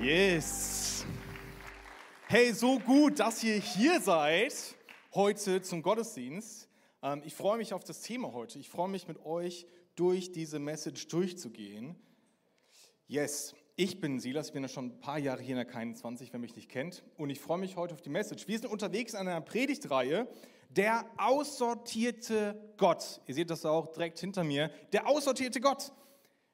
Yes. Hey, so gut, dass ihr hier seid heute zum Gottesdienst. Ähm, ich freue mich auf das Thema heute. Ich freue mich mit euch durch diese Message durchzugehen. Yes, ich bin Silas, ich bin ja schon ein paar Jahre hier in der K21, wer mich nicht kennt. Und ich freue mich heute auf die Message. Wir sind unterwegs in einer Predigtreihe, der aussortierte Gott. Ihr seht das auch direkt hinter mir. Der aussortierte Gott.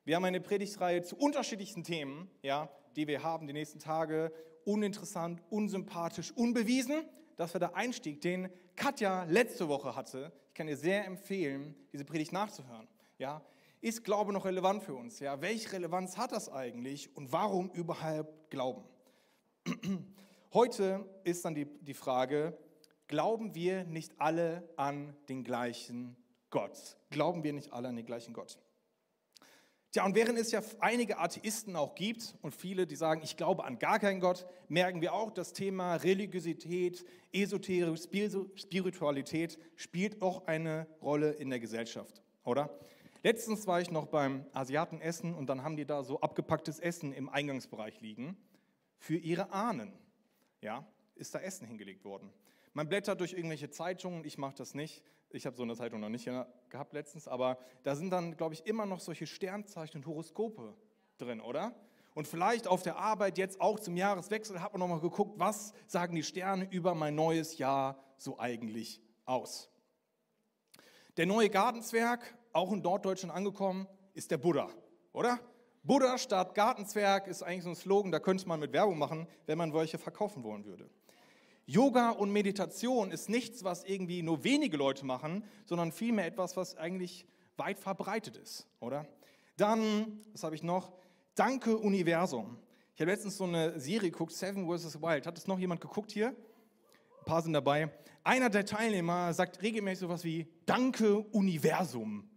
Wir haben eine Predigtreihe zu unterschiedlichsten Themen, ja, die wir haben die nächsten Tage. Uninteressant, unsympathisch, unbewiesen. Das war der Einstieg, den Katja letzte Woche hatte. Ich kann dir sehr empfehlen, diese Predigt nachzuhören. Ja, ist Glaube noch relevant für uns? Ja, welche Relevanz hat das eigentlich und warum überhaupt Glauben? Heute ist dann die, die Frage, glauben wir nicht alle an den gleichen Gott? Glauben wir nicht alle an den gleichen Gott? Tja, und während es ja einige Atheisten auch gibt und viele, die sagen, ich glaube an gar keinen Gott, merken wir auch, das Thema Religiosität, Esoterik, Spiritualität spielt auch eine Rolle in der Gesellschaft, oder? Letztens war ich noch beim Asiaten essen und dann haben die da so abgepacktes Essen im Eingangsbereich liegen. Für ihre Ahnen, ja, ist da Essen hingelegt worden. Man blättert durch irgendwelche Zeitungen, ich mache das nicht, ich habe so eine Zeitung noch nicht gehabt letztens, aber da sind dann, glaube ich, immer noch solche Sternzeichen und Horoskope drin, oder? Und vielleicht auf der Arbeit jetzt auch zum Jahreswechsel hat man nochmal geguckt, was sagen die Sterne über mein neues Jahr so eigentlich aus. Der neue Gartenzwerg, auch in Norddeutschland angekommen, ist der Buddha, oder? Buddha statt Gartenzwerg ist eigentlich so ein Slogan, da könnte man mit Werbung machen, wenn man welche verkaufen wollen würde. Yoga und Meditation ist nichts, was irgendwie nur wenige Leute machen, sondern vielmehr etwas, was eigentlich weit verbreitet ist, oder? Dann, was habe ich noch? Danke Universum. Ich habe letztens so eine Serie geguckt, Seven vs. Wild. Hat das noch jemand geguckt hier? Ein paar sind dabei. Einer der Teilnehmer sagt regelmäßig sowas wie Danke Universum.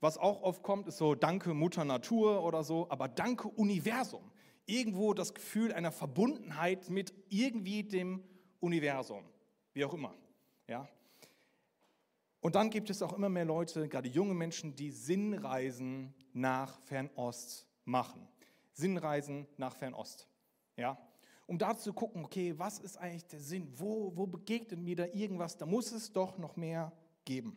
Was auch oft kommt, ist so Danke Mutter Natur oder so, aber Danke Universum. Irgendwo das Gefühl einer Verbundenheit mit irgendwie dem Universum, wie auch immer. Ja? Und dann gibt es auch immer mehr Leute, gerade junge Menschen, die Sinnreisen nach Fernost machen. Sinnreisen nach Fernost. Ja? Um da zu gucken, okay, was ist eigentlich der Sinn? Wo, wo begegnet mir da irgendwas? Da muss es doch noch mehr geben.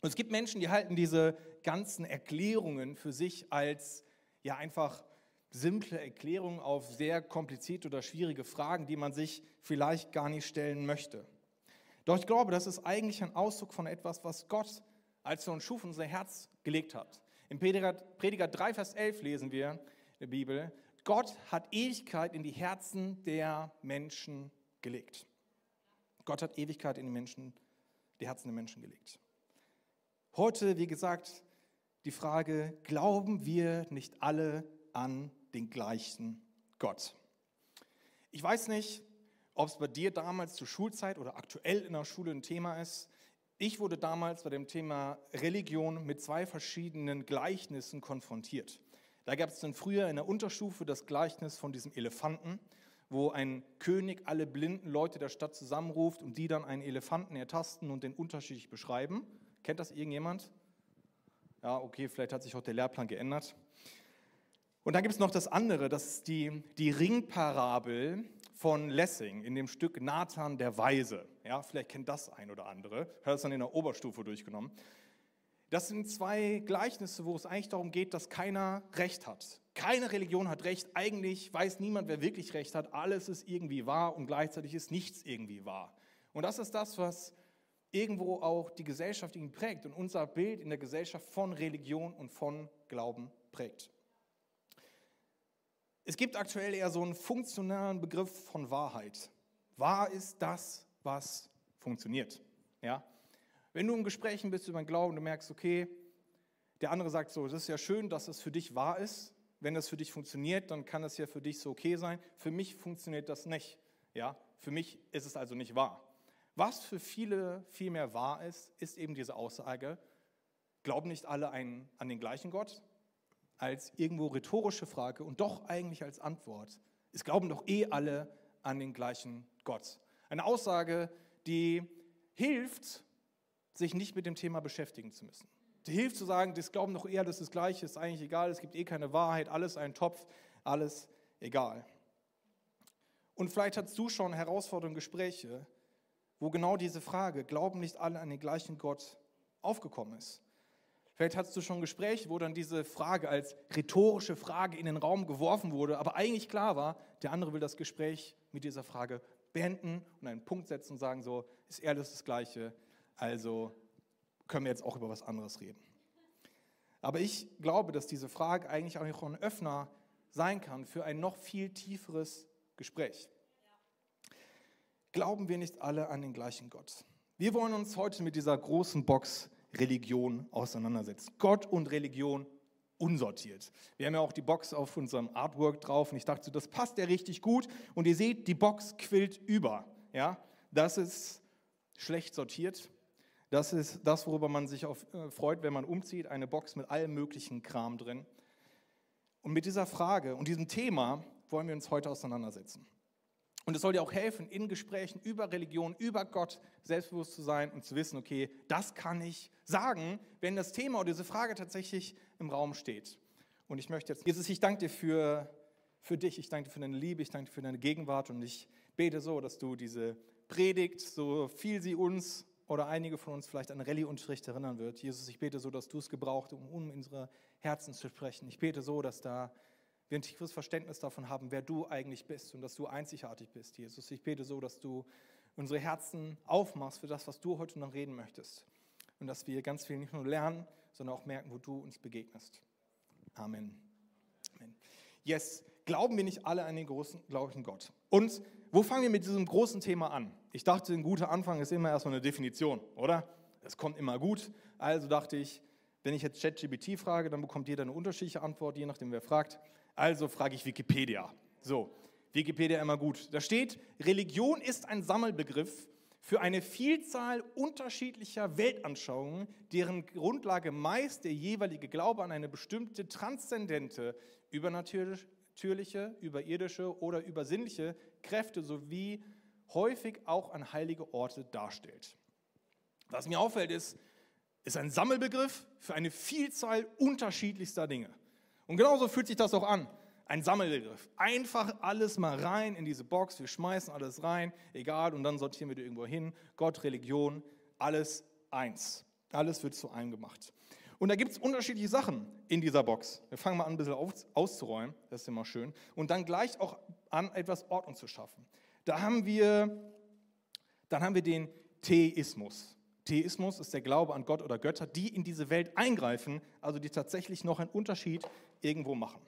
Und es gibt Menschen, die halten diese ganzen Erklärungen für sich als ja einfach simple Erklärungen auf sehr komplizierte oder schwierige Fragen, die man sich vielleicht gar nicht stellen möchte. Doch ich glaube, das ist eigentlich ein Ausdruck von etwas, was Gott, als er uns schuf, unser Herz gelegt hat. Im Prediger, Prediger 3, Vers 11 lesen wir in der Bibel, Gott hat Ewigkeit in die Herzen der Menschen gelegt. Gott hat Ewigkeit in die, Menschen, die Herzen der Menschen gelegt. Heute, wie gesagt, die Frage, glauben wir nicht alle an den gleichen Gott. Ich weiß nicht, ob es bei dir damals zur Schulzeit oder aktuell in der Schule ein Thema ist. Ich wurde damals bei dem Thema Religion mit zwei verschiedenen Gleichnissen konfrontiert. Da gab es dann früher in der Unterstufe das Gleichnis von diesem Elefanten, wo ein König alle blinden Leute der Stadt zusammenruft und die dann einen Elefanten ertasten und den unterschiedlich beschreiben. Kennt das irgendjemand? Ja, okay, vielleicht hat sich auch der Lehrplan geändert. Und dann gibt es noch das andere, das ist die, die Ringparabel von Lessing in dem Stück Nathan der Weise. Ja, vielleicht kennt das ein oder andere. Habe das dann in der Oberstufe durchgenommen. Das sind zwei Gleichnisse, wo es eigentlich darum geht, dass keiner Recht hat. Keine Religion hat Recht. Eigentlich weiß niemand, wer wirklich Recht hat. Alles ist irgendwie wahr und gleichzeitig ist nichts irgendwie wahr. Und das ist das, was irgendwo auch die Gesellschaft ihn prägt und unser Bild in der Gesellschaft von Religion und von Glauben prägt. Es gibt aktuell eher so einen funktionalen Begriff von Wahrheit. Wahr ist das, was funktioniert. Ja? Wenn du in Gesprächen bist über den Glauben, du merkst, okay, der andere sagt so, es ist ja schön, dass es für dich wahr ist. Wenn das für dich funktioniert, dann kann es ja für dich so okay sein. Für mich funktioniert das nicht. Ja? Für mich ist es also nicht wahr. Was für viele viel mehr wahr ist, ist eben diese Aussage, glauben nicht alle einen, an den gleichen Gott? Als irgendwo rhetorische Frage und doch eigentlich als Antwort. Es glauben doch eh alle an den gleichen Gott. Eine Aussage, die hilft, sich nicht mit dem Thema beschäftigen zu müssen. Die hilft zu sagen, das glauben doch eher, das ist das Gleiche, ist eigentlich egal, es gibt eh keine Wahrheit, alles ein Topf, alles egal. Und vielleicht hast du schon herausfordernde Gespräche, wo genau diese Frage, glauben nicht alle an den gleichen Gott, aufgekommen ist. Vielleicht hattest du schon Gespräche, wo dann diese Frage als rhetorische Frage in den Raum geworfen wurde, aber eigentlich klar war, der andere will das Gespräch mit dieser Frage beenden und einen Punkt setzen und sagen, so ist er das Gleiche, also können wir jetzt auch über was anderes reden. Aber ich glaube, dass diese Frage eigentlich auch ein Öffner sein kann für ein noch viel tieferes Gespräch. Glauben wir nicht alle an den gleichen Gott? Wir wollen uns heute mit dieser großen Box Religion auseinandersetzen. Gott und Religion unsortiert. Wir haben ja auch die Box auf unserem Artwork drauf und ich dachte, das passt ja richtig gut. Und ihr seht, die Box quillt über. Ja, das ist schlecht sortiert. Das ist das, worüber man sich auf, äh, freut, wenn man umzieht. Eine Box mit allem möglichen Kram drin. Und mit dieser Frage und diesem Thema wollen wir uns heute auseinandersetzen. Und es soll dir auch helfen, in Gesprächen über Religion, über Gott selbstbewusst zu sein und zu wissen, okay, das kann ich sagen, wenn das Thema oder diese Frage tatsächlich im Raum steht. Und ich möchte jetzt, Jesus, ich danke dir für, für dich, ich danke dir für deine Liebe, ich danke dir für deine Gegenwart und ich bete so, dass du diese Predigt, so viel sie uns oder einige von uns vielleicht an Rallye-Unterricht erinnern wird. Jesus, ich bete so, dass du es gebraucht, um, um unsere Herzen zu sprechen. Ich bete so, dass da wir ein tiefes Verständnis davon haben, wer du eigentlich bist und dass du einzigartig bist, Jesus. Ich bete so, dass du unsere Herzen aufmachst für das, was du heute noch reden möchtest. Und dass wir ganz viel nicht nur lernen, sondern auch merken, wo du uns begegnest. Amen. Amen. Yes, glauben wir nicht alle an den großen, gläubigen Gott? Und wo fangen wir mit diesem großen Thema an? Ich dachte, ein guter Anfang ist immer erstmal eine Definition, oder? Es kommt immer gut. Also dachte ich, wenn ich jetzt ChatGPT frage, dann bekommt jeder eine unterschiedliche Antwort, je nachdem, wer fragt. Also frage ich Wikipedia. So, Wikipedia immer gut. Da steht, Religion ist ein Sammelbegriff für eine Vielzahl unterschiedlicher Weltanschauungen, deren Grundlage meist der jeweilige Glaube an eine bestimmte transzendente, übernatürliche, überirdische oder übersinnliche Kräfte sowie häufig auch an heilige Orte darstellt. Was mir auffällt, ist, ist ein Sammelbegriff für eine Vielzahl unterschiedlichster Dinge. Und genauso fühlt sich das auch an. Ein Sammelbegriff. Einfach alles mal rein in diese Box. Wir schmeißen alles rein, egal, und dann sortieren wir die irgendwo hin. Gott, Religion, alles eins. Alles wird zu einem gemacht. Und da gibt es unterschiedliche Sachen in dieser Box. Wir fangen mal an, ein bisschen auf, auszuräumen. Das ist immer schön. Und dann gleich auch an, etwas Ordnung zu schaffen. Da haben wir, dann haben wir den Theismus. Theismus ist der Glaube an Gott oder Götter, die in diese Welt eingreifen, also die tatsächlich noch einen Unterschied irgendwo machen.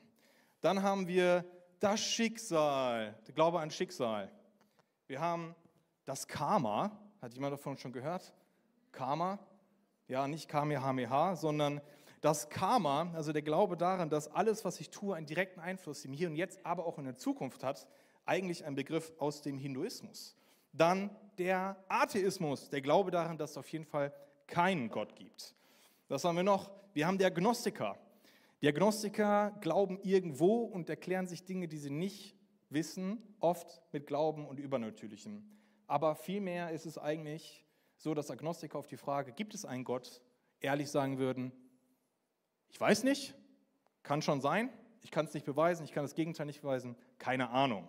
Dann haben wir das Schicksal, der Glaube an Schicksal. Wir haben das Karma, hat jemand davon schon gehört? Karma, ja, nicht Kamehameha, sondern das Karma, also der Glaube daran, dass alles, was ich tue, einen direkten Einfluss im Hier und Jetzt, aber auch in der Zukunft hat, eigentlich ein Begriff aus dem Hinduismus. Dann der Atheismus, der Glaube daran, dass es auf jeden Fall keinen Gott gibt. Was haben wir noch? Wir haben die Agnostiker. Die Agnostiker glauben irgendwo und erklären sich Dinge, die sie nicht wissen, oft mit Glauben und Übernatürlichem. Aber vielmehr ist es eigentlich so, dass Agnostiker auf die Frage, gibt es einen Gott, ehrlich sagen würden, ich weiß nicht, kann schon sein, ich kann es nicht beweisen, ich kann das Gegenteil nicht beweisen, keine Ahnung.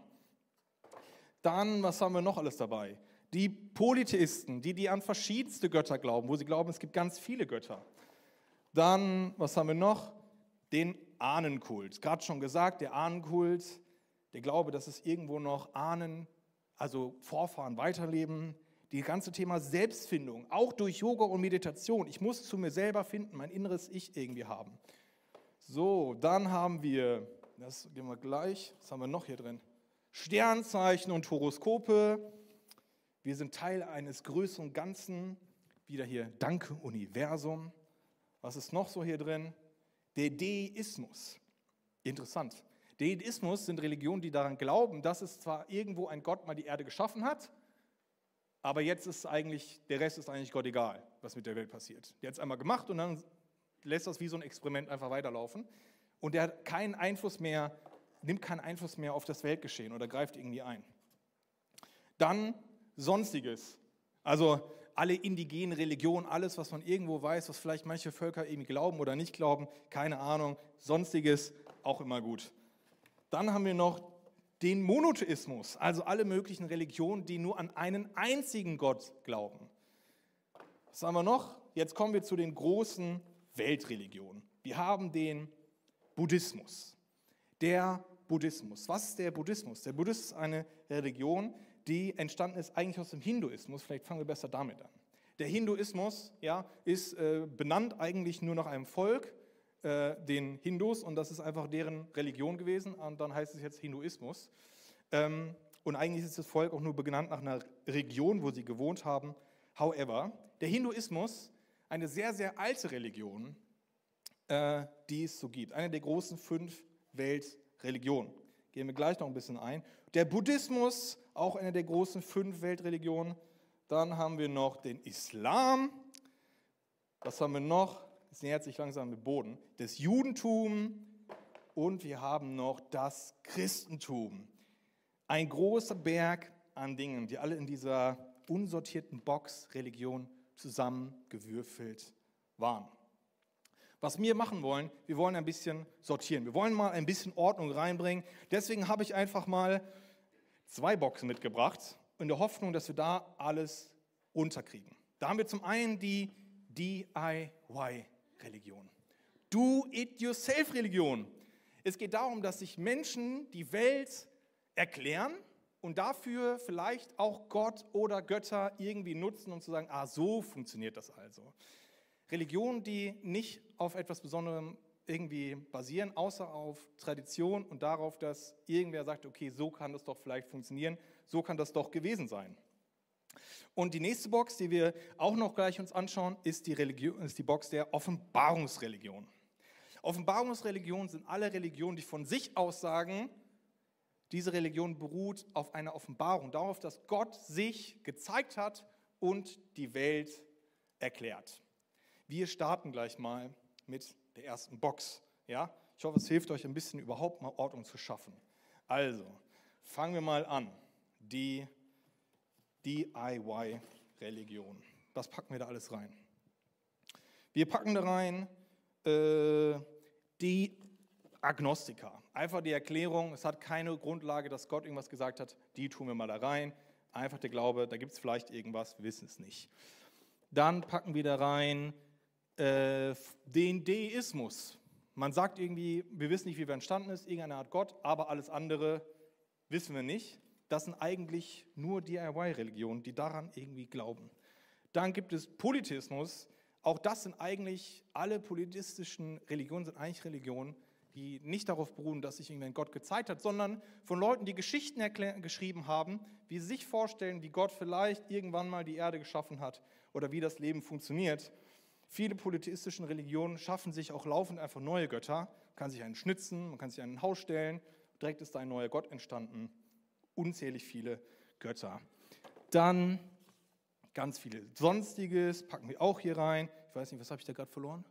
Dann, was haben wir noch alles dabei? Die Polytheisten, die, die an verschiedenste Götter glauben, wo sie glauben, es gibt ganz viele Götter. Dann, was haben wir noch? Den Ahnenkult. Gerade schon gesagt, der Ahnenkult, der Glaube, dass es irgendwo noch Ahnen, also Vorfahren weiterleben. Die ganze Thema Selbstfindung, auch durch Yoga und Meditation. Ich muss zu mir selber finden, mein inneres Ich irgendwie haben. So, dann haben wir, das gehen wir gleich, was haben wir noch hier drin? Sternzeichen und Horoskope. Wir sind Teil eines größeren Ganzen. Wieder hier, danke Universum. Was ist noch so hier drin? Der Deismus. Interessant. Deismus sind Religionen, die daran glauben, dass es zwar irgendwo ein Gott mal die Erde geschaffen hat, aber jetzt ist eigentlich, der Rest ist eigentlich Gott egal, was mit der Welt passiert. Der hat es einmal gemacht und dann lässt das wie so ein Experiment einfach weiterlaufen. Und der hat keinen Einfluss mehr nimmt keinen Einfluss mehr auf das Weltgeschehen oder greift irgendwie ein. Dann Sonstiges. Also alle indigenen Religionen, alles, was man irgendwo weiß, was vielleicht manche Völker irgendwie glauben oder nicht glauben, keine Ahnung. Sonstiges auch immer gut. Dann haben wir noch den Monotheismus, also alle möglichen Religionen, die nur an einen einzigen Gott glauben. Was haben wir noch? Jetzt kommen wir zu den großen Weltreligionen. Wir haben den Buddhismus. Der Buddhismus. Was ist der Buddhismus? Der Buddhismus ist eine Religion, die entstanden ist eigentlich aus dem Hinduismus. Vielleicht fangen wir besser damit an. Der Hinduismus ja, ist äh, benannt eigentlich nur nach einem Volk, äh, den Hindus, und das ist einfach deren Religion gewesen. Und dann heißt es jetzt Hinduismus. Ähm, und eigentlich ist das Volk auch nur benannt nach einer Region, wo sie gewohnt haben. However, der Hinduismus, eine sehr, sehr alte Religion, äh, die es so gibt. Eine der großen fünf Weltreligionen. Gehen wir gleich noch ein bisschen ein. Der Buddhismus, auch eine der großen fünf Weltreligionen. Dann haben wir noch den Islam. Was haben wir noch? Es nähert sich langsam mit Boden. Das Judentum. Und wir haben noch das Christentum. Ein großer Berg an Dingen, die alle in dieser unsortierten Box Religion zusammengewürfelt waren. Was wir machen wollen, wir wollen ein bisschen sortieren. Wir wollen mal ein bisschen Ordnung reinbringen. Deswegen habe ich einfach mal zwei Boxen mitgebracht in der Hoffnung, dass wir da alles unterkriegen. Da haben wir zum einen die DIY-Religion. Do-it-yourself-Religion. Es geht darum, dass sich Menschen die Welt erklären und dafür vielleicht auch Gott oder Götter irgendwie nutzen, um zu sagen, ah, so funktioniert das also. Religionen, die nicht auf etwas Besonderem irgendwie basieren, außer auf Tradition und darauf, dass irgendwer sagt, okay, so kann das doch vielleicht funktionieren, so kann das doch gewesen sein. Und die nächste Box, die wir auch noch gleich uns anschauen, ist die, Religion, ist die Box der Offenbarungsreligion. Offenbarungsreligionen sind alle Religionen, die von sich aus sagen, diese Religion beruht auf einer Offenbarung, darauf, dass Gott sich gezeigt hat und die Welt erklärt. Wir starten gleich mal mit der ersten Box. Ja? Ich hoffe, es hilft euch ein bisschen überhaupt mal Ordnung zu schaffen. Also, fangen wir mal an. Die DIY-Religion. Was packen wir da alles rein? Wir packen da rein äh, die Agnostiker. Einfach die Erklärung, es hat keine Grundlage, dass Gott irgendwas gesagt hat, die tun wir mal da rein. Einfach der Glaube, da gibt es vielleicht irgendwas, wir wissen es nicht. Dann packen wir da rein äh, den Deismus. Man sagt irgendwie, wir wissen nicht, wie wir entstanden ist, irgendeine Art Gott, aber alles andere wissen wir nicht. Das sind eigentlich nur DIY-Religionen, die daran irgendwie glauben. Dann gibt es Politismus. Auch das sind eigentlich, alle politistischen Religionen sind eigentlich Religionen, die nicht darauf beruhen, dass sich irgendein Gott gezeigt hat, sondern von Leuten, die Geschichten geschrieben haben, wie sie sich vorstellen, wie Gott vielleicht irgendwann mal die Erde geschaffen hat oder wie das Leben funktioniert. Viele polytheistischen Religionen schaffen sich auch laufend einfach neue Götter. Man kann sich einen schnitzen, man kann sich ein Haus stellen, direkt ist da ein neuer Gott entstanden unzählig viele Götter. Dann ganz viele Sonstiges, packen wir auch hier rein. Ich weiß nicht, was habe ich da gerade verloren?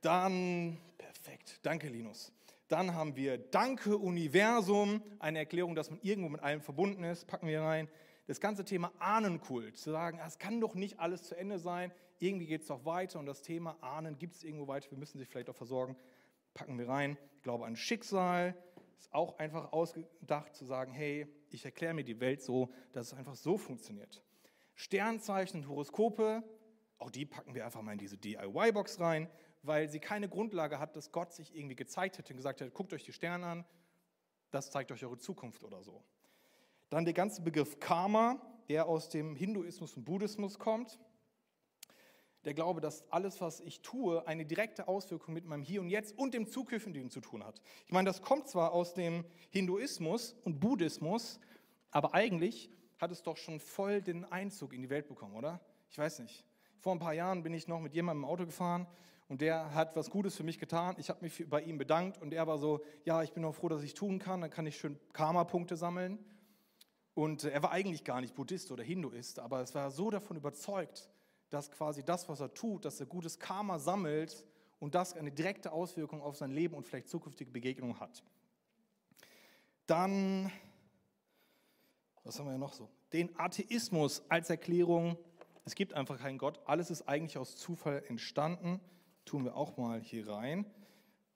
Dann, perfekt, danke Linus. Dann haben wir Danke Universum, eine Erklärung, dass man irgendwo mit allem verbunden ist, packen wir rein. Das ganze Thema Ahnenkult, zu sagen, es kann doch nicht alles zu Ende sein, irgendwie geht es doch weiter und das Thema Ahnen gibt es irgendwo weiter, wir müssen sich vielleicht auch versorgen, packen wir rein. Ich glaube an Schicksal, ist auch einfach ausgedacht zu sagen, hey, ich erkläre mir die Welt so, dass es einfach so funktioniert. Sternzeichen und Horoskope, auch die packen wir einfach mal in diese DIY-Box rein, weil sie keine Grundlage hat, dass Gott sich irgendwie gezeigt hätte und gesagt hat, guckt euch die Sterne an, das zeigt euch eure Zukunft oder so. Dann der ganze Begriff Karma, der aus dem Hinduismus und Buddhismus kommt der Glaube, dass alles, was ich tue, eine direkte Auswirkung mit meinem Hier und Jetzt und dem Zukünftigen zu tun hat. Ich meine, das kommt zwar aus dem Hinduismus und Buddhismus, aber eigentlich hat es doch schon voll den Einzug in die Welt bekommen, oder? Ich weiß nicht. Vor ein paar Jahren bin ich noch mit jemandem im Auto gefahren und der hat was Gutes für mich getan. Ich habe mich bei ihm bedankt und er war so, ja, ich bin noch froh, dass ich tun kann, dann kann ich schön Karma-Punkte sammeln. Und er war eigentlich gar nicht Buddhist oder Hinduist, aber es war so davon überzeugt, dass quasi das, was er tut, dass er gutes Karma sammelt und das eine direkte Auswirkung auf sein Leben und vielleicht zukünftige Begegnungen hat. Dann, was haben wir noch so? Den Atheismus als Erklärung, es gibt einfach keinen Gott, alles ist eigentlich aus Zufall entstanden, tun wir auch mal hier rein.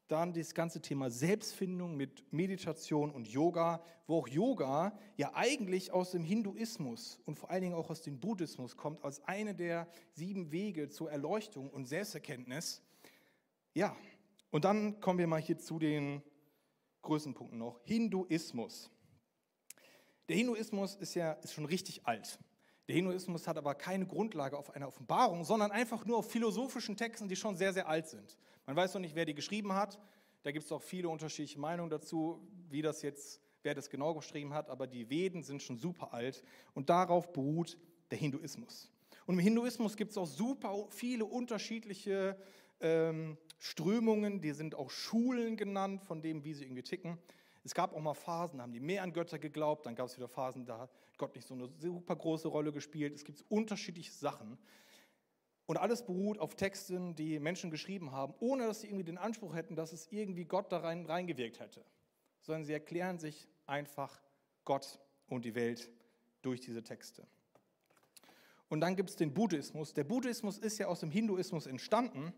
Dann das ganze Thema Selbstfindung mit Meditation und Yoga, wo auch Yoga ja eigentlich aus dem Hinduismus und vor allen Dingen auch aus dem Buddhismus kommt, als eine der sieben Wege zur Erleuchtung und Selbsterkenntnis. Ja, und dann kommen wir mal hier zu den größten Punkten noch. Hinduismus. Der Hinduismus ist ja ist schon richtig alt. Der Hinduismus hat aber keine Grundlage auf einer Offenbarung, sondern einfach nur auf philosophischen Texten, die schon sehr, sehr alt sind. Man weiß noch nicht, wer die geschrieben hat. Da gibt es auch viele unterschiedliche Meinungen dazu, wie das jetzt, wer das genau geschrieben hat. Aber die Veden sind schon super alt und darauf beruht der Hinduismus. Und im Hinduismus gibt es auch super viele unterschiedliche ähm, Strömungen, die sind auch Schulen genannt, von dem, wie sie irgendwie ticken. Es gab auch mal Phasen, da haben die mehr an Götter geglaubt, dann gab es wieder Phasen, da hat Gott nicht so eine super große Rolle gespielt. Es gibt unterschiedliche Sachen. Und alles beruht auf Texten, die Menschen geschrieben haben, ohne dass sie irgendwie den Anspruch hätten, dass es irgendwie Gott da rein, reingewirkt hätte. Sondern sie erklären sich einfach Gott und die Welt durch diese Texte. Und dann gibt es den Buddhismus. Der Buddhismus ist ja aus dem Hinduismus entstanden.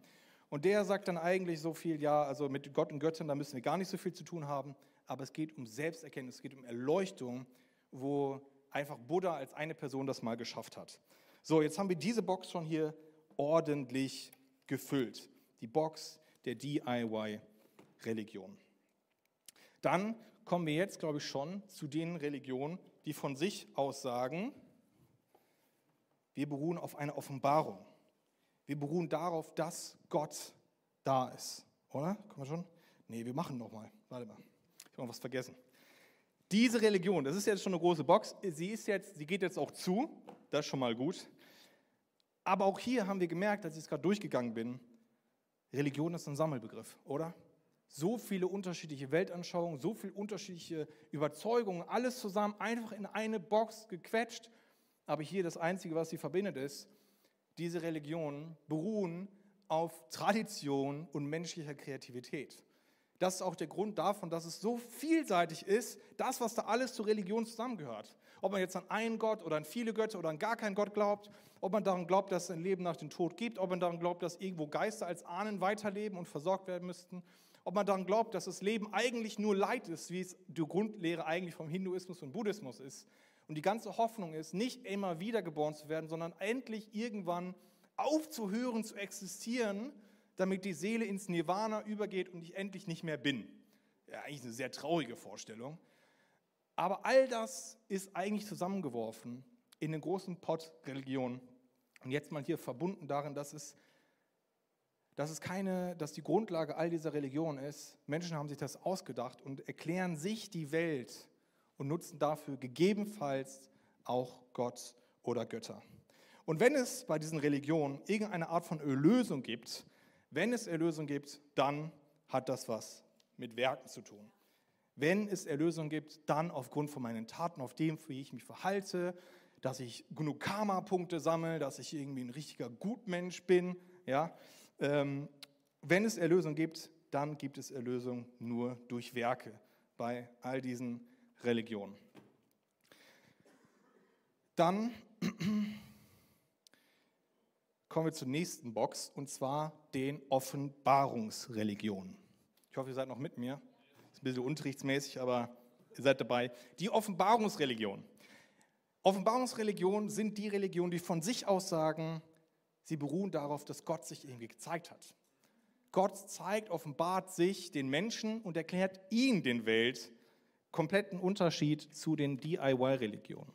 Und der sagt dann eigentlich so viel, ja, also mit Gott und Göttern, da müssen wir gar nicht so viel zu tun haben aber es geht um Selbsterkenntnis, es geht um Erleuchtung, wo einfach Buddha als eine Person das mal geschafft hat. So, jetzt haben wir diese Box schon hier ordentlich gefüllt. Die Box der DIY-Religion. Dann kommen wir jetzt, glaube ich, schon zu den Religionen, die von sich aus sagen, wir beruhen auf einer Offenbarung. Wir beruhen darauf, dass Gott da ist. Oder? Kommen wir schon? Nee, wir machen nochmal. Warte mal habe was vergessen. Diese Religion, das ist jetzt schon eine große Box, sie, ist jetzt, sie geht jetzt auch zu, das ist schon mal gut. Aber auch hier haben wir gemerkt, als ich es gerade durchgegangen bin, Religion ist ein Sammelbegriff, oder? So viele unterschiedliche Weltanschauungen, so viele unterschiedliche Überzeugungen, alles zusammen einfach in eine Box gequetscht. Aber hier das Einzige, was sie verbindet, ist, diese Religionen beruhen auf Tradition und menschlicher Kreativität. Das ist auch der Grund davon, dass es so vielseitig ist, das, was da alles zur Religion zusammengehört. Ob man jetzt an einen Gott oder an viele Götter oder an gar keinen Gott glaubt, ob man daran glaubt, dass es ein Leben nach dem Tod gibt, ob man daran glaubt, dass irgendwo Geister als Ahnen weiterleben und versorgt werden müssten, ob man daran glaubt, dass das Leben eigentlich nur Leid ist, wie es die Grundlehre eigentlich vom Hinduismus und Buddhismus ist. Und die ganze Hoffnung ist, nicht immer wiedergeboren zu werden, sondern endlich irgendwann aufzuhören zu existieren damit die Seele ins Nirvana übergeht und ich endlich nicht mehr bin. Ja, eigentlich eine sehr traurige Vorstellung. Aber all das ist eigentlich zusammengeworfen in den großen Pott Religion. Und jetzt mal hier verbunden darin, dass es, dass es keine, dass die Grundlage all dieser Religion ist. Menschen haben sich das ausgedacht und erklären sich die Welt und nutzen dafür gegebenenfalls auch Gott oder Götter. Und wenn es bei diesen Religionen irgendeine Art von Erlösung gibt, wenn es Erlösung gibt, dann hat das was mit Werken zu tun. Wenn es Erlösung gibt, dann aufgrund von meinen Taten, auf dem, wie ich mich verhalte, dass ich genug Karma-Punkte sammle, dass ich irgendwie ein richtiger Gutmensch bin. Ja? Ähm, wenn es Erlösung gibt, dann gibt es Erlösung nur durch Werke bei all diesen Religionen. Dann kommen wir zur nächsten Box und zwar den Offenbarungsreligionen. Ich hoffe, ihr seid noch mit mir. Ist ein bisschen unterrichtsmäßig, aber ihr seid dabei. Die Offenbarungsreligion. Offenbarungsreligionen sind die Religionen, die von sich aus sagen, sie beruhen darauf, dass Gott sich irgendwie gezeigt hat. Gott zeigt, offenbart sich den Menschen und erklärt ihnen den Welt. Kompletten Unterschied zu den DIY-Religionen.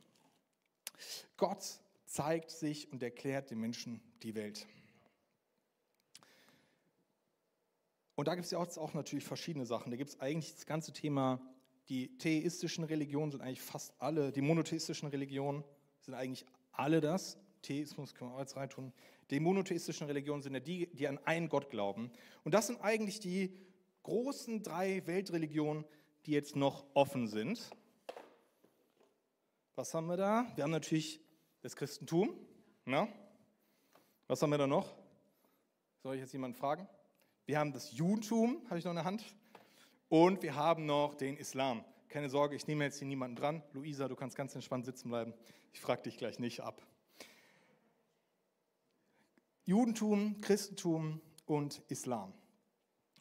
Gott zeigt sich und erklärt den Menschen die Welt. Und da gibt es ja auch, natürlich verschiedene Sachen. Da gibt es eigentlich das ganze Thema, die theistischen Religionen sind eigentlich fast alle, die monotheistischen Religionen sind eigentlich alle das. Theismus können wir auch jetzt reintun. Die monotheistischen Religionen sind ja die, die an einen Gott glauben. Und das sind eigentlich die großen drei Weltreligionen, die jetzt noch offen sind. Was haben wir da? Wir haben natürlich das Christentum. Na? Was haben wir da noch? Soll ich jetzt jemanden fragen? Wir haben das Judentum, habe ich noch in der Hand. Und wir haben noch den Islam. Keine Sorge, ich nehme jetzt hier niemanden dran. Luisa, du kannst ganz entspannt sitzen bleiben. Ich frage dich gleich nicht ab. Judentum, Christentum und Islam.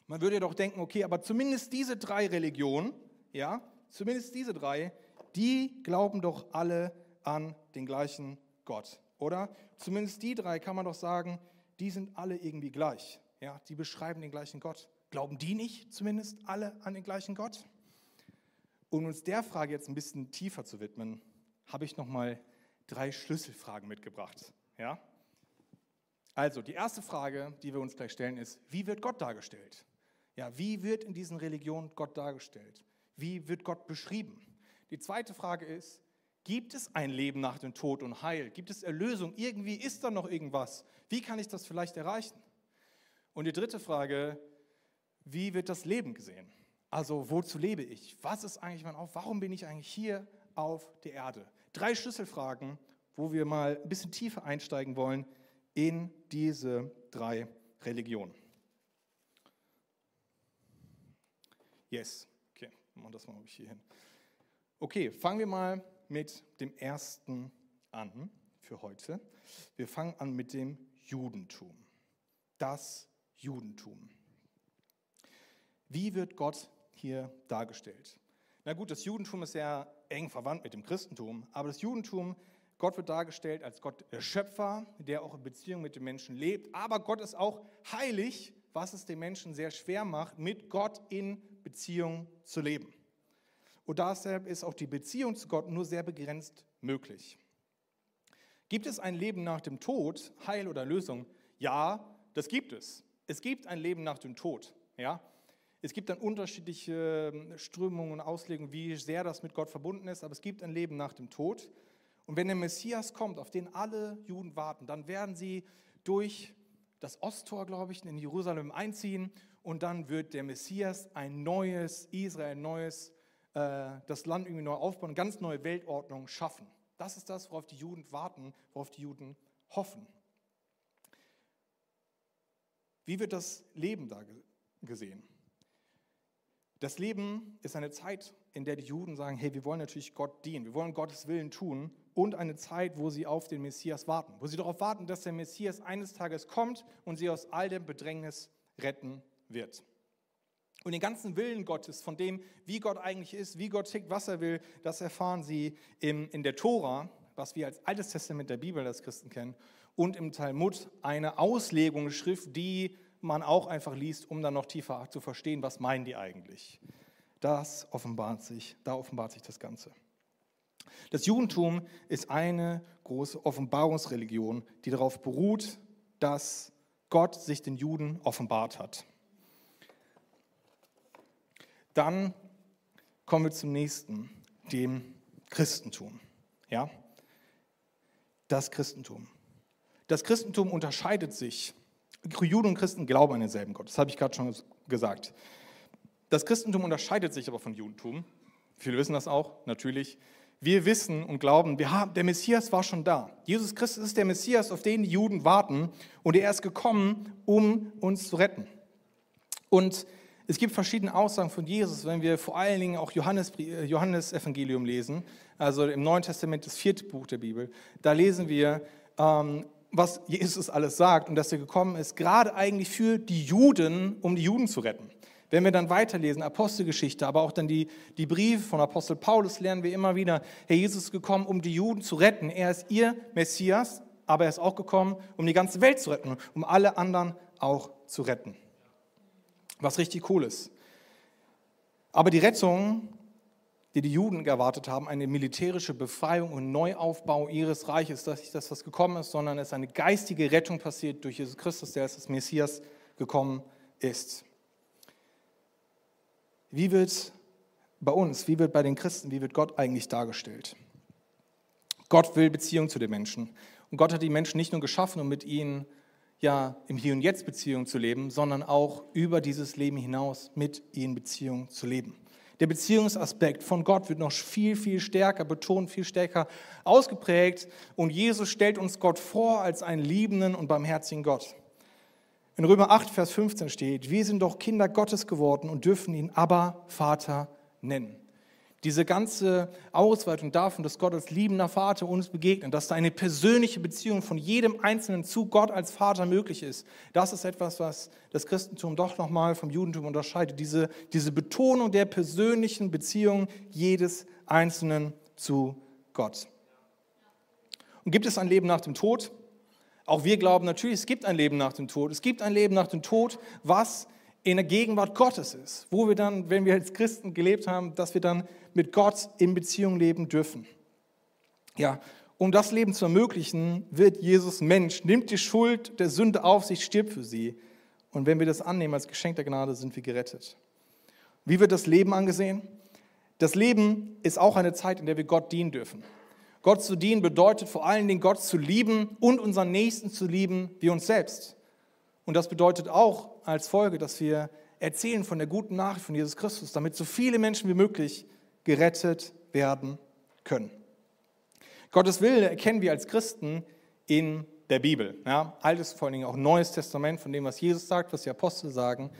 Man würde doch denken, okay, aber zumindest diese drei Religionen, ja, zumindest diese drei, die glauben doch alle an den gleichen Gott, oder? Zumindest die drei kann man doch sagen, die sind alle irgendwie gleich. Ja, die beschreiben den gleichen Gott. Glauben die nicht zumindest alle an den gleichen Gott? Um uns der Frage jetzt ein bisschen tiefer zu widmen, habe ich nochmal drei Schlüsselfragen mitgebracht. Ja? Also, die erste Frage, die wir uns gleich stellen, ist: Wie wird Gott dargestellt? Ja, wie wird in diesen Religionen Gott dargestellt? Wie wird Gott beschrieben? Die zweite Frage ist: Gibt es ein Leben nach dem Tod und Heil? Gibt es Erlösung? Irgendwie ist da noch irgendwas. Wie kann ich das vielleicht erreichen? Und die dritte Frage: Wie wird das Leben gesehen? Also, wozu lebe ich? Was ist eigentlich mein Auf? Warum bin ich eigentlich hier auf der Erde? Drei Schlüsselfragen, wo wir mal ein bisschen tiefer einsteigen wollen in diese drei Religionen. Yes, okay, machen wir das mal hier hin. Okay, fangen wir mal mit dem ersten an für heute. Wir fangen an mit dem Judentum. Das Judentum. Wie wird Gott hier dargestellt? Na gut, das Judentum ist sehr eng verwandt mit dem Christentum, aber das Judentum, Gott wird dargestellt als Gott der Schöpfer, der auch in Beziehung mit den Menschen lebt, aber Gott ist auch heilig, was es den Menschen sehr schwer macht, mit Gott in Beziehung zu leben. Und deshalb ist auch die Beziehung zu Gott nur sehr begrenzt möglich. Gibt es ein Leben nach dem Tod, Heil oder Lösung? Ja, das gibt es. Es gibt ein Leben nach dem Tod. Ja? Es gibt dann unterschiedliche ähm, Strömungen und Auslegungen, wie sehr das mit Gott verbunden ist, aber es gibt ein Leben nach dem Tod. Und wenn der Messias kommt, auf den alle Juden warten, dann werden sie durch das Osttor, glaube ich, in Jerusalem einziehen und dann wird der Messias ein neues Israel, ein neues, äh, das Land irgendwie neu aufbauen, eine ganz neue Weltordnung schaffen. Das ist das, worauf die Juden warten, worauf die Juden hoffen. Wie wird das Leben da gesehen? Das Leben ist eine Zeit, in der die Juden sagen, hey, wir wollen natürlich Gott dienen, wir wollen Gottes Willen tun und eine Zeit, wo sie auf den Messias warten, wo sie darauf warten, dass der Messias eines Tages kommt und sie aus all dem Bedrängnis retten wird. Und den ganzen Willen Gottes, von dem, wie Gott eigentlich ist, wie Gott tickt, was er will, das erfahren sie in, der Tora, was wir als Altes Testament der Bibel als Christen kennen, und im Talmud eine Auslegung, Schrift, die man auch einfach liest, um dann noch tiefer zu verstehen, was meinen die eigentlich. Das offenbart sich, da offenbart sich das Ganze. Das Judentum ist eine große Offenbarungsreligion, die darauf beruht, dass Gott sich den Juden offenbart hat. Dann kommen wir zum nächsten, dem Christentum. Ja? Das Christentum. Das Christentum unterscheidet sich Juden und Christen glauben an denselben Gott. Das habe ich gerade schon gesagt. Das Christentum unterscheidet sich aber von Judentum. Viele wissen das auch, natürlich. Wir wissen und glauben, wir haben, der Messias war schon da. Jesus Christus ist der Messias, auf den die Juden warten. Und er ist gekommen, um uns zu retten. Und es gibt verschiedene Aussagen von Jesus, wenn wir vor allen Dingen auch Johannes, äh, Johannes Evangelium lesen, also im Neuen Testament das vierte Buch der Bibel. Da lesen wir, ähm, was Jesus alles sagt und dass er gekommen ist, gerade eigentlich für die Juden, um die Juden zu retten. Wenn wir dann weiterlesen, Apostelgeschichte, aber auch dann die, die Briefe von Apostel Paulus, lernen wir immer wieder, Herr Jesus ist gekommen, um die Juden zu retten. Er ist ihr Messias, aber er ist auch gekommen, um die ganze Welt zu retten, um alle anderen auch zu retten. Was richtig cool ist. Aber die Rettung die die Juden erwartet haben, eine militärische Befreiung und Neuaufbau ihres Reiches, dass nicht das, was gekommen ist, sondern es eine geistige Rettung passiert durch Jesus Christus, der als Messias gekommen ist. Wie wird bei uns, wie wird bei den Christen, wie wird Gott eigentlich dargestellt? Gott will Beziehung zu den Menschen. Und Gott hat die Menschen nicht nur geschaffen, um mit ihnen ja im Hier und Jetzt Beziehung zu leben, sondern auch über dieses Leben hinaus mit ihnen Beziehung zu leben. Der Beziehungsaspekt von Gott wird noch viel, viel stärker betont, viel stärker ausgeprägt. Und Jesus stellt uns Gott vor als einen liebenden und barmherzigen Gott. In Römer 8, Vers 15 steht, wir sind doch Kinder Gottes geworden und dürfen ihn aber Vater nennen. Diese ganze Ausweitung davon, dass Gott als liebender Vater uns begegnet, dass da eine persönliche Beziehung von jedem Einzelnen zu Gott als Vater möglich ist, das ist etwas, was das Christentum doch nochmal vom Judentum unterscheidet. Diese, diese Betonung der persönlichen Beziehung jedes Einzelnen zu Gott. Und gibt es ein Leben nach dem Tod? Auch wir glauben natürlich, es gibt ein Leben nach dem Tod. Es gibt ein Leben nach dem Tod, was in der Gegenwart Gottes ist, wo wir dann, wenn wir als Christen gelebt haben, dass wir dann mit Gott in Beziehung leben dürfen. Ja, um das Leben zu ermöglichen, wird Jesus Mensch, nimmt die Schuld der Sünde auf sich, stirbt für sie. Und wenn wir das annehmen als Geschenk der Gnade, sind wir gerettet. Wie wird das Leben angesehen? Das Leben ist auch eine Zeit, in der wir Gott dienen dürfen. Gott zu dienen bedeutet vor allen Dingen, Gott zu lieben und unseren Nächsten zu lieben wie uns selbst. Und das bedeutet auch als Folge, dass wir erzählen von der guten Nachricht von Jesus Christus, damit so viele Menschen wie möglich gerettet werden können. Gottes Wille erkennen wir als Christen in der Bibel. Ja, Altes, vor allen Dingen auch Neues Testament, von dem, was Jesus sagt, was die Apostel sagen.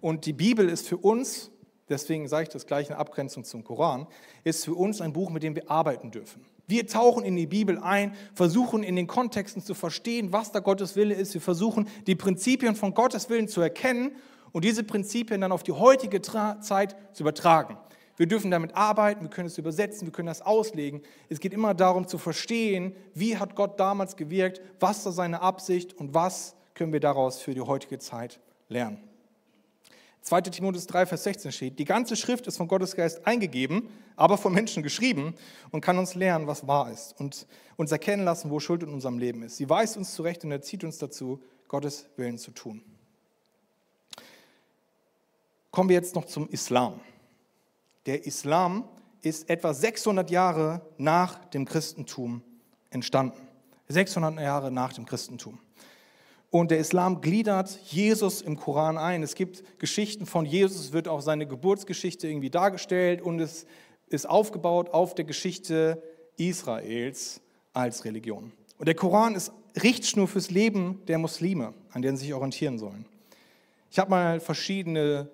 Und die Bibel ist für uns, deswegen sage ich das gleich in Abgrenzung zum Koran, ist für uns ein Buch, mit dem wir arbeiten dürfen. Wir tauchen in die Bibel ein, versuchen in den Kontexten zu verstehen, was da Gottes Wille ist. Wir versuchen die Prinzipien von Gottes Willen zu erkennen und diese Prinzipien dann auf die heutige Zeit zu übertragen. Wir dürfen damit arbeiten, wir können es übersetzen, wir können das auslegen. Es geht immer darum zu verstehen, wie hat Gott damals gewirkt, was war seine Absicht und was können wir daraus für die heutige Zeit lernen. 2. Timotheus 3, Vers 16 steht, die ganze Schrift ist von Gottes Geist eingegeben, aber von Menschen geschrieben und kann uns lernen, was wahr ist und uns erkennen lassen, wo Schuld in unserem Leben ist. Sie weist uns zurecht und erzieht uns dazu, Gottes Willen zu tun. Kommen wir jetzt noch zum Islam. Der Islam ist etwa 600 Jahre nach dem Christentum entstanden. 600 Jahre nach dem Christentum. Und der Islam gliedert Jesus im Koran ein. Es gibt Geschichten von Jesus, wird auch seine Geburtsgeschichte irgendwie dargestellt und es ist aufgebaut auf der Geschichte Israels als Religion. Und der Koran ist Richtschnur fürs Leben der Muslime, an denen sie sich orientieren sollen. Ich habe mal verschiedene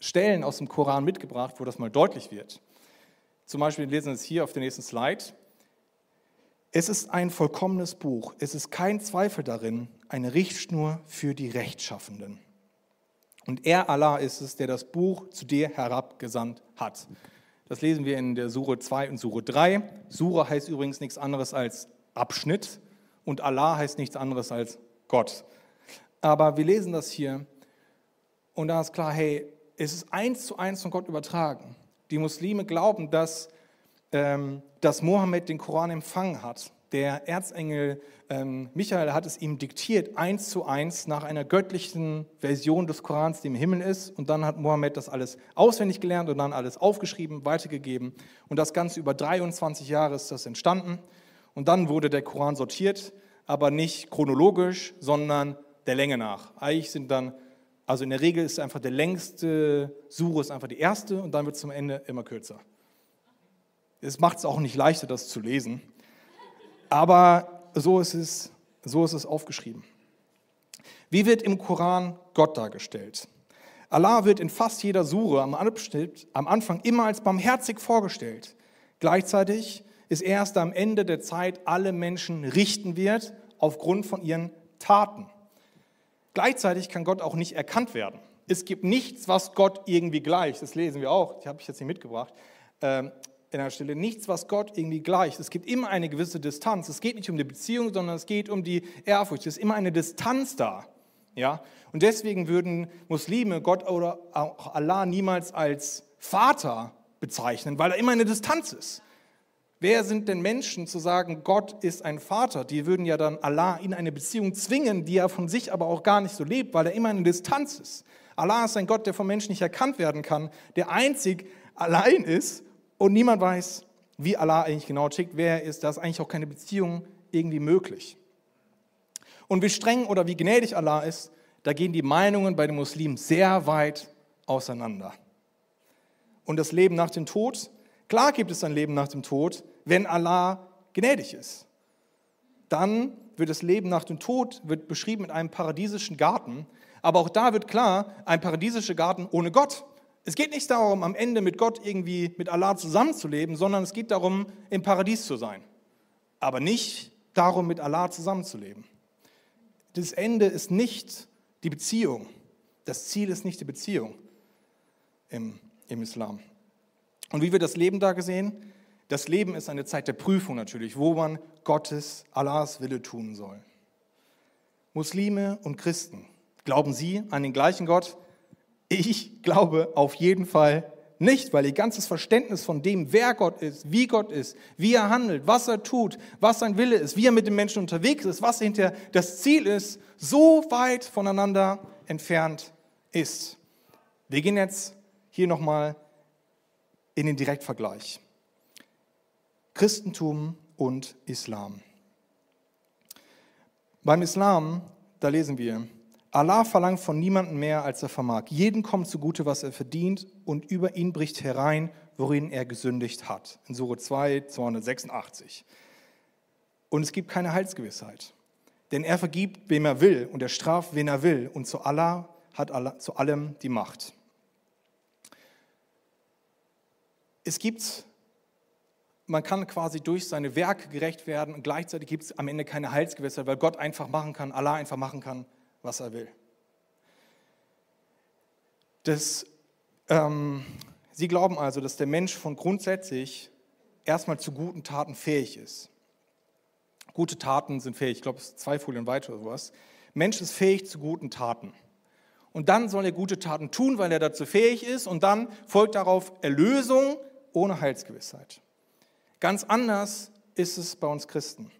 Stellen aus dem Koran mitgebracht, wo das mal deutlich wird. Zum Beispiel lesen wir es hier auf dem nächsten Slide. Es ist ein vollkommenes Buch. Es ist kein Zweifel darin, eine Richtschnur für die Rechtschaffenden. Und er, Allah, ist es, der das Buch zu dir herabgesandt hat. Das lesen wir in der Sure 2 und Sure 3. Sure heißt übrigens nichts anderes als Abschnitt und Allah heißt nichts anderes als Gott. Aber wir lesen das hier und da ist klar, hey, es ist eins zu eins von Gott übertragen. Die Muslime glauben, dass, ähm, dass Mohammed den Koran empfangen hat. Der Erzengel ähm, Michael hat es ihm diktiert, eins zu eins nach einer göttlichen Version des Korans, die im Himmel ist. Und dann hat Mohammed das alles auswendig gelernt und dann alles aufgeschrieben, weitergegeben. Und das Ganze über 23 Jahre ist das entstanden. Und dann wurde der Koran sortiert, aber nicht chronologisch, sondern der Länge nach. Eigentlich sind dann also in der Regel ist einfach der längste Sure ist einfach die erste und dann wird es zum Ende immer kürzer. Es macht es auch nicht leichter, das zu lesen. Aber so ist es, so ist es aufgeschrieben. Wie wird im Koran Gott dargestellt? Allah wird in fast jeder Sure am, Anfang immer als barmherzig vorgestellt. Gleichzeitig ist er erst am Ende der Zeit alle Menschen richten wird aufgrund von ihren Taten. Gleichzeitig kann Gott auch nicht erkannt werden. Es gibt nichts, was Gott irgendwie gleicht. Das lesen wir auch, die habe ich jetzt nicht mitgebracht. In der Stelle nichts, was Gott irgendwie gleicht. Es gibt immer eine gewisse Distanz. Es geht nicht um die Beziehung, sondern es geht um die Ehrfurcht. Es ist immer eine Distanz da. Ja? Und deswegen würden Muslime Gott oder auch Allah niemals als Vater bezeichnen, weil da immer eine Distanz ist. Wer sind denn Menschen zu sagen, Gott ist ein Vater? Die würden ja dann Allah in eine Beziehung zwingen, die er von sich aber auch gar nicht so lebt, weil er immer eine Distanz ist. Allah ist ein Gott, der vom Menschen nicht erkannt werden kann, der einzig allein ist und niemand weiß, wie Allah eigentlich genau tickt, wer er ist. Da ist eigentlich auch keine Beziehung irgendwie möglich. Und wie streng oder wie gnädig Allah ist, da gehen die Meinungen bei den Muslimen sehr weit auseinander. Und das Leben nach dem Tod Klar gibt es ein Leben nach dem Tod, wenn Allah gnädig ist. Dann wird das Leben nach dem Tod wird beschrieben in einem paradiesischen Garten. Aber auch da wird klar, ein paradiesischer Garten ohne Gott. Es geht nicht darum, am Ende mit Gott irgendwie mit Allah zusammenzuleben, sondern es geht darum, im Paradies zu sein. Aber nicht darum, mit Allah zusammenzuleben. Das Ende ist nicht die Beziehung. Das Ziel ist nicht die Beziehung im, im Islam. Und wie wir das Leben da gesehen? Das Leben ist eine Zeit der Prüfung natürlich, wo man Gottes, Allahs Wille tun soll. Muslime und Christen, glauben sie an den gleichen Gott? Ich glaube auf jeden Fall nicht, weil ihr ganzes Verständnis von dem, wer Gott ist, wie Gott ist, wie er handelt, was er tut, was sein Wille ist, wie er mit den Menschen unterwegs ist, was hinter das Ziel ist, so weit voneinander entfernt ist. Wir gehen jetzt hier nochmal in den Direktvergleich. Christentum und Islam. Beim Islam, da lesen wir, Allah verlangt von niemandem mehr, als er vermag. Jeden kommt zugute, was er verdient, und über ihn bricht herein, worin er gesündigt hat. In Sure 2, 286. Und es gibt keine Heilsgewissheit. Denn er vergibt, wem er will, und er straft, wen er will, und zu Allah hat Allah, zu allem die Macht. Es gibt, man kann quasi durch seine Werke gerecht werden und gleichzeitig gibt es am Ende keine Heilsgewissheit, weil Gott einfach machen kann, Allah einfach machen kann, was er will. Das, ähm, Sie glauben also, dass der Mensch von grundsätzlich erstmal zu guten Taten fähig ist. Gute Taten sind fähig, ich glaube, es ist zwei Folien weiter oder sowas. Mensch ist fähig zu guten Taten. Und dann soll er gute Taten tun, weil er dazu fähig ist. Und dann folgt darauf Erlösung ohne Heilsgewissheit. Ganz anders ist es bei uns Christen.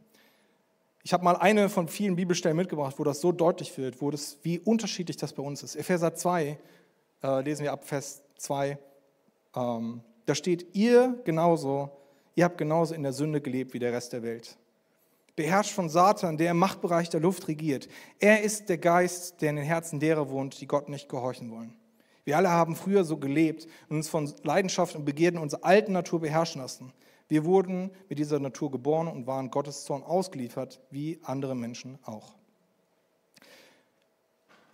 Ich habe mal eine von vielen Bibelstellen mitgebracht, wo das so deutlich wird, wo das, wie unterschiedlich das bei uns ist. Epheser 2, äh, lesen wir ab Vers 2, ähm, da steht, ihr genauso, ihr habt genauso in der Sünde gelebt wie der Rest der Welt. Beherrscht von Satan, der im Machtbereich der Luft regiert. Er ist der Geist, der in den Herzen derer wohnt, die Gott nicht gehorchen wollen. Wir alle haben früher so gelebt und uns von Leidenschaft und Begierden unserer alten Natur beherrschen lassen. Wir wurden mit dieser Natur geboren und waren Gottes Zorn ausgeliefert, wie andere Menschen auch.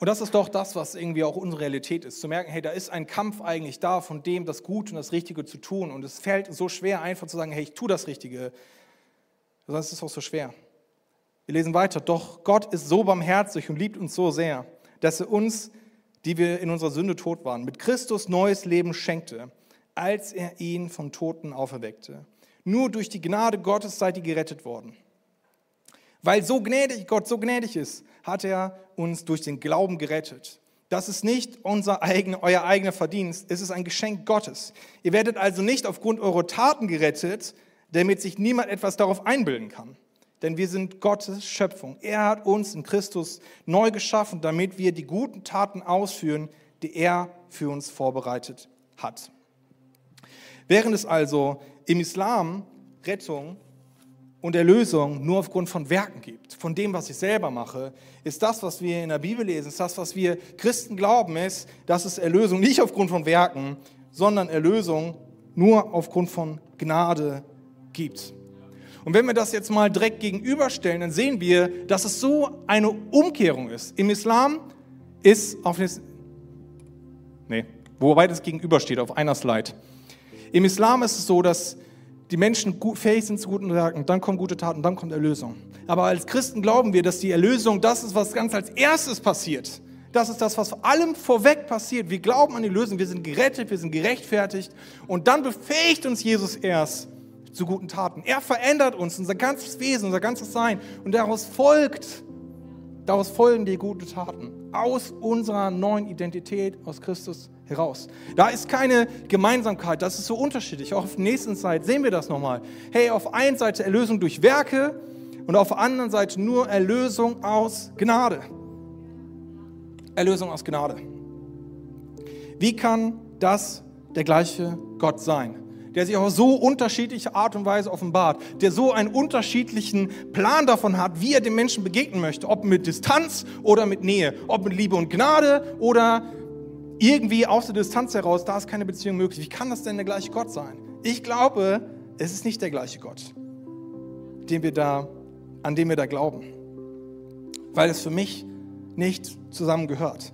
Und das ist doch das, was irgendwie auch unsere Realität ist. Zu merken, hey, da ist ein Kampf eigentlich da, von dem das Gute und das Richtige zu tun. Und es fällt so schwer, einfach zu sagen, hey, ich tue das Richtige. Sonst ist es auch so schwer. Wir lesen weiter. Doch Gott ist so barmherzig und liebt uns so sehr, dass er uns, die wir in unserer Sünde tot waren, mit Christus neues Leben schenkte, als er ihn von Toten auferweckte. Nur durch die Gnade Gottes seid ihr gerettet worden. Weil so gnädig Gott so gnädig ist, hat er uns durch den Glauben gerettet. Das ist nicht unser eigen, euer eigener Verdienst, es ist ein Geschenk Gottes. Ihr werdet also nicht aufgrund eurer Taten gerettet, damit sich niemand etwas darauf einbilden kann. Denn wir sind Gottes Schöpfung. Er hat uns in Christus neu geschaffen, damit wir die guten Taten ausführen, die er für uns vorbereitet hat. Während es also im Islam Rettung und Erlösung nur aufgrund von Werken gibt, von dem, was ich selber mache, ist das, was wir in der Bibel lesen, ist das, was wir Christen glauben, ist, dass es Erlösung nicht aufgrund von Werken, sondern Erlösung nur aufgrund von Gnade gibt. Und wenn wir das jetzt mal direkt gegenüberstellen, dann sehen wir, dass es so eine Umkehrung ist. Im Islam ist auf nee, wobei das gegenübersteht, auf einer Slide. Im Islam ist es so, dass die Menschen fähig sind zu guten Werken, dann kommen gute Taten, dann kommt Erlösung. Aber als Christen glauben wir, dass die Erlösung das ist, was ganz als erstes passiert. Das ist das, was vor allem vorweg passiert. Wir glauben an die Lösung, wir sind gerettet, wir sind gerechtfertigt und dann befähigt uns Jesus erst zu guten Taten. Er verändert uns, unser ganzes Wesen, unser ganzes Sein und daraus folgt, daraus folgen die guten Taten aus unserer neuen Identität aus Christus heraus. Da ist keine Gemeinsamkeit, das ist so unterschiedlich. Auch auf der nächsten Seite sehen wir das nochmal. Hey, auf einer Seite Erlösung durch Werke und auf der anderen Seite nur Erlösung aus Gnade. Erlösung aus Gnade. Wie kann das der gleiche Gott sein? Der sich auf so unterschiedliche Art und Weise offenbart, der so einen unterschiedlichen Plan davon hat, wie er den Menschen begegnen möchte, ob mit Distanz oder mit Nähe, ob mit Liebe und Gnade oder irgendwie aus der Distanz heraus, da ist keine Beziehung möglich. Wie kann das denn der gleiche Gott sein? Ich glaube, es ist nicht der gleiche Gott, den wir da, an dem wir da glauben, weil es für mich nicht zusammengehört.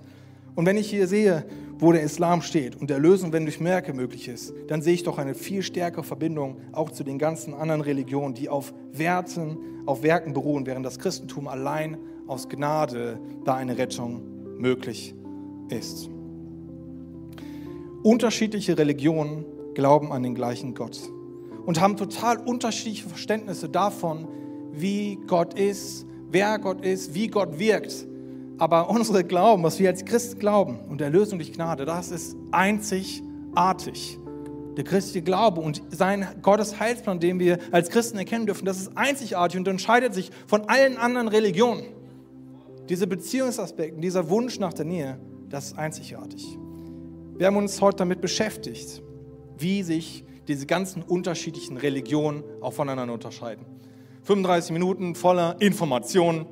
Und wenn ich hier sehe, wo der Islam steht und der Lösung, wenn durch Merke möglich ist, dann sehe ich doch eine viel stärkere Verbindung auch zu den ganzen anderen Religionen, die auf Werten, auf Werken beruhen, während das Christentum allein aus Gnade da eine Rettung möglich ist. Unterschiedliche Religionen glauben an den gleichen Gott und haben total unterschiedliche Verständnisse davon, wie Gott ist, wer Gott ist, wie Gott wirkt. Aber unsere Glauben, was wir als Christen glauben und Erlösung durch Gnade, das ist einzigartig. Der christliche Glaube und sein Gottes Heilsplan, den wir als Christen erkennen dürfen, das ist einzigartig und unterscheidet sich von allen anderen Religionen. Diese Beziehungsaspekte, dieser Wunsch nach der Nähe, das ist einzigartig. Wir haben uns heute damit beschäftigt, wie sich diese ganzen unterschiedlichen Religionen auch voneinander unterscheiden. 35 Minuten voller Informationen,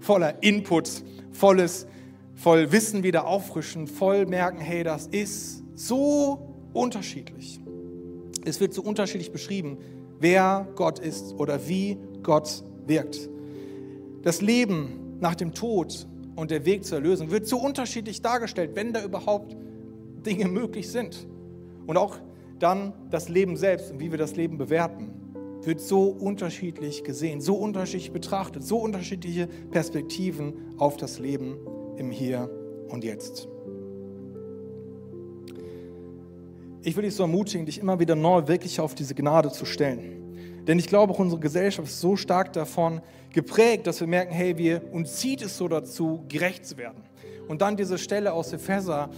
voller Input, volles, voll Wissen wieder auffrischen, voll merken, hey, das ist so unterschiedlich. Es wird so unterschiedlich beschrieben, wer Gott ist oder wie Gott wirkt. Das Leben nach dem Tod und der Weg zur Erlösung wird so unterschiedlich dargestellt, wenn da überhaupt Dinge möglich sind. Und auch dann das Leben selbst und wie wir das Leben bewerten, wird so unterschiedlich gesehen, so unterschiedlich betrachtet, so unterschiedliche Perspektiven auf das Leben im Hier und Jetzt. Ich will dich so ermutigen, dich immer wieder neu wirklich auf diese Gnade zu stellen. Denn ich glaube, auch unsere Gesellschaft ist so stark davon geprägt, dass wir merken, hey, wir uns zieht es so dazu, gerecht zu werden. Und dann diese Stelle aus Epheser,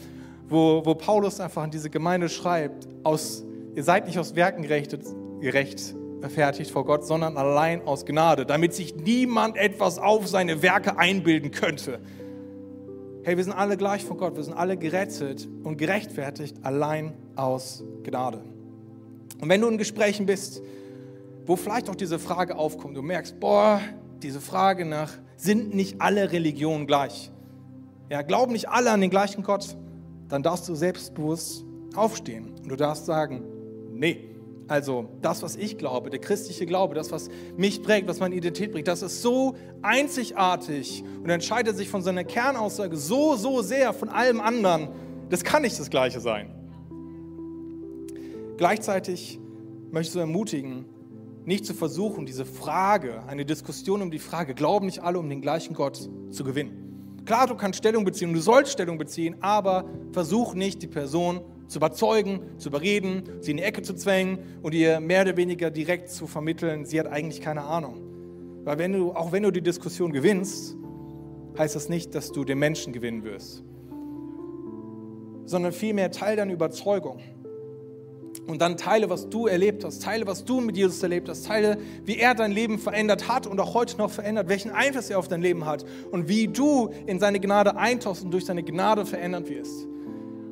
wo, wo Paulus einfach an diese Gemeinde schreibt, aus, ihr seid nicht aus Werken gerecht, gerecht verfertigt vor Gott, sondern allein aus Gnade, damit sich niemand etwas auf seine Werke einbilden könnte. Hey, wir sind alle gleich vor Gott, wir sind alle gerettet und gerechtfertigt allein aus Gnade. Und wenn du in Gesprächen bist, wo vielleicht auch diese Frage aufkommt, du merkst, boah, diese Frage nach, sind nicht alle Religionen gleich? Ja, glauben nicht alle an den gleichen Gott? Dann darfst du selbstbewusst aufstehen und du darfst sagen, nee, also das, was ich glaube, der christliche Glaube, das, was mich prägt, was meine Identität prägt, das ist so einzigartig und entscheidet sich von seiner Kernaussage so, so sehr von allem anderen. Das kann nicht das Gleiche sein. Gleichzeitig möchte ich so ermutigen, nicht zu versuchen, diese Frage, eine Diskussion um die Frage, glauben nicht alle, um den gleichen Gott zu gewinnen. Klar, du kannst Stellung beziehen, du sollst Stellung beziehen, aber versuch nicht, die Person zu überzeugen, zu überreden, sie in die Ecke zu zwängen und ihr mehr oder weniger direkt zu vermitteln, sie hat eigentlich keine Ahnung. Weil wenn du, auch wenn du die Diskussion gewinnst, heißt das nicht, dass du den Menschen gewinnen wirst, sondern vielmehr Teil deiner Überzeugung. Und dann teile, was du erlebt hast, teile, was du mit Jesus erlebt hast, teile, wie er dein Leben verändert hat und auch heute noch verändert, welchen Einfluss er auf dein Leben hat und wie du in seine Gnade eintauchst und durch seine Gnade verändert wirst.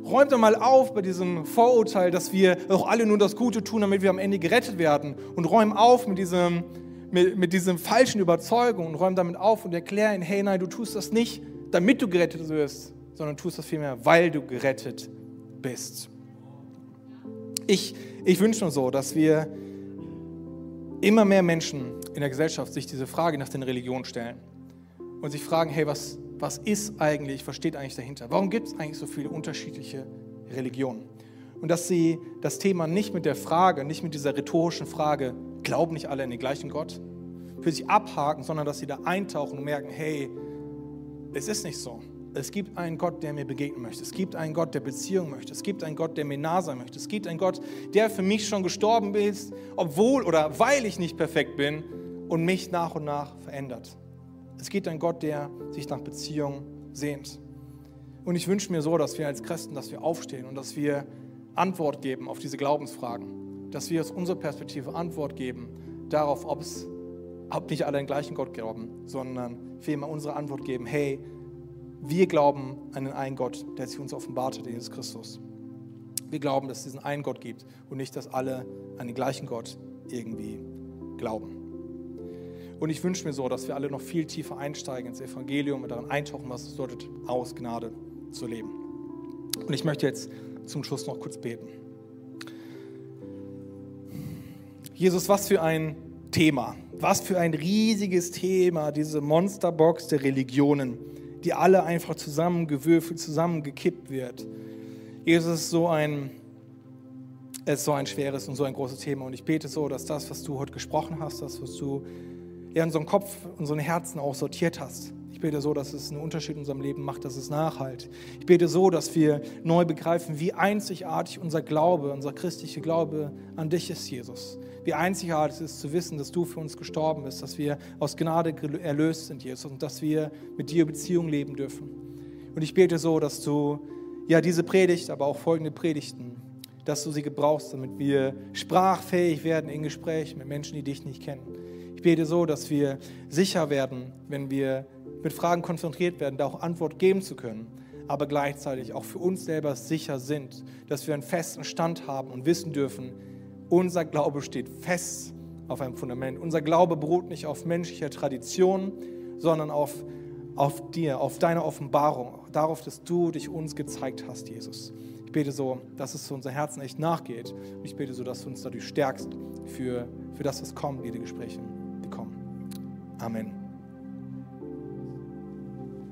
Räumt doch mal auf bei diesem Vorurteil, dass wir doch alle nur das Gute tun, damit wir am Ende gerettet werden. Und räum auf mit diesem, mit, mit diesem falschen Überzeugung und räum damit auf und erklär ihnen, hey, nein, du tust das nicht, damit du gerettet wirst, sondern tust das vielmehr, weil du gerettet bist. Ich, ich wünsche mir so, dass wir immer mehr Menschen in der Gesellschaft sich diese Frage nach den Religionen stellen und sich fragen, hey, was, was ist eigentlich, was steht eigentlich dahinter? Warum gibt es eigentlich so viele unterschiedliche Religionen? Und dass sie das Thema nicht mit der Frage, nicht mit dieser rhetorischen Frage, glauben nicht alle an den gleichen Gott, für sich abhaken, sondern dass sie da eintauchen und merken, hey, es ist nicht so. Es gibt einen Gott, der mir begegnen möchte. Es gibt einen Gott, der Beziehung möchte. Es gibt einen Gott, der mir nah sein möchte. Es gibt einen Gott, der für mich schon gestorben ist, obwohl oder weil ich nicht perfekt bin und mich nach und nach verändert. Es gibt einen Gott, der sich nach Beziehung sehnt. Und ich wünsche mir so, dass wir als Christen, dass wir aufstehen und dass wir Antwort geben auf diese Glaubensfragen. Dass wir aus unserer Perspektive Antwort geben darauf, ob es ob nicht alle den gleichen Gott glauben, sondern vielmehr unsere Antwort geben, hey, wir glauben an den einen Gott, der sich uns offenbart hat, Jesus Christus. Wir glauben, dass es diesen einen Gott gibt und nicht, dass alle an den gleichen Gott irgendwie glauben. Und ich wünsche mir so, dass wir alle noch viel tiefer einsteigen ins Evangelium und daran eintauchen, was es bedeutet, aus Gnade zu leben. Und ich möchte jetzt zum Schluss noch kurz beten. Jesus, was für ein Thema, was für ein riesiges Thema, diese Monsterbox der Religionen, die alle einfach zusammengewürfelt, zusammengekippt wird. Jesus, es ist so ein, ist so ein schweres und so ein großes Thema. Und ich bete so, dass das, was du heute gesprochen hast, das, was du ja, unseren Kopf, unseren Herzen auch sortiert hast, ich bete so, dass es einen Unterschied in unserem Leben macht, dass es nachhalt. Ich bete so, dass wir neu begreifen, wie einzigartig unser Glaube, unser christlicher Glaube an dich ist, Jesus. Wie einzigartig es ist zu wissen, dass du für uns gestorben bist, dass wir aus Gnade erlöst sind, Jesus, und dass wir mit dir Beziehung leben dürfen. Und ich bete so, dass du ja diese Predigt, aber auch folgende Predigten, dass du sie gebrauchst, damit wir sprachfähig werden in Gesprächen mit Menschen, die dich nicht kennen. Ich bete so, dass wir sicher werden, wenn wir mit Fragen konfrontiert werden, da auch Antwort geben zu können, aber gleichzeitig auch für uns selber sicher sind, dass wir einen festen Stand haben und wissen dürfen, unser Glaube steht fest auf einem Fundament. Unser Glaube beruht nicht auf menschlicher Tradition, sondern auf, auf dir, auf deiner Offenbarung, darauf, dass du dich uns gezeigt hast, Jesus. Ich bete so, dass es zu unser Herzen echt nachgeht. Ich bete so, dass du uns dadurch stärkst für, für das, was kommt, wie die Gespräche. Amen.